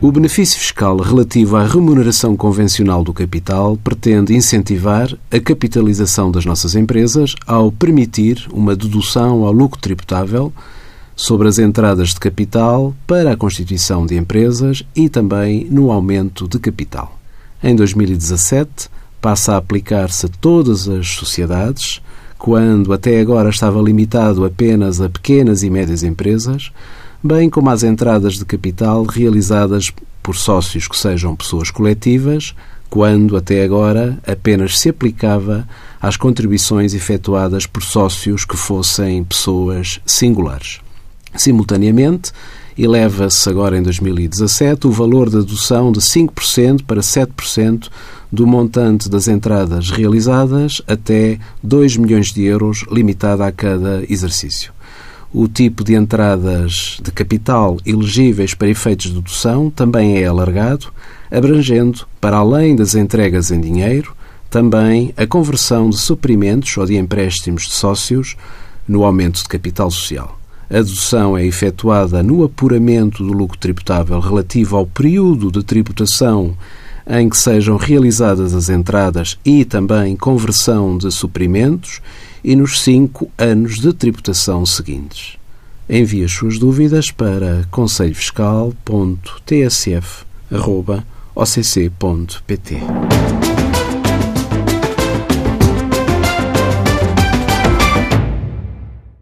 O benefício fiscal relativo à remuneração convencional do capital pretende incentivar a capitalização das nossas empresas ao permitir uma dedução ao lucro tributável sobre as entradas de capital para a constituição de empresas e também no aumento de capital. Em 2017, passa a aplicar-se a todas as sociedades, quando até agora estava limitado apenas a pequenas e médias empresas, bem como às entradas de capital realizadas por sócios que sejam pessoas coletivas, quando até agora apenas se aplicava às contribuições efetuadas por sócios que fossem pessoas singulares. Simultaneamente, eleva-se agora em 2017 o valor da dedução de 5% para 7% do montante das entradas realizadas até 2 milhões de euros, limitada a cada exercício. O tipo de entradas de capital elegíveis para efeitos de dedução também é alargado, abrangendo, para além das entregas em dinheiro, também a conversão de suprimentos ou de empréstimos de sócios no aumento de capital social. A dedução é efetuada no apuramento do lucro tributável relativo ao período de tributação em que sejam realizadas as entradas e também conversão de suprimentos e nos cinco anos de tributação seguintes. Envie as suas dúvidas para conselhofiscal.tsf.occ.pt.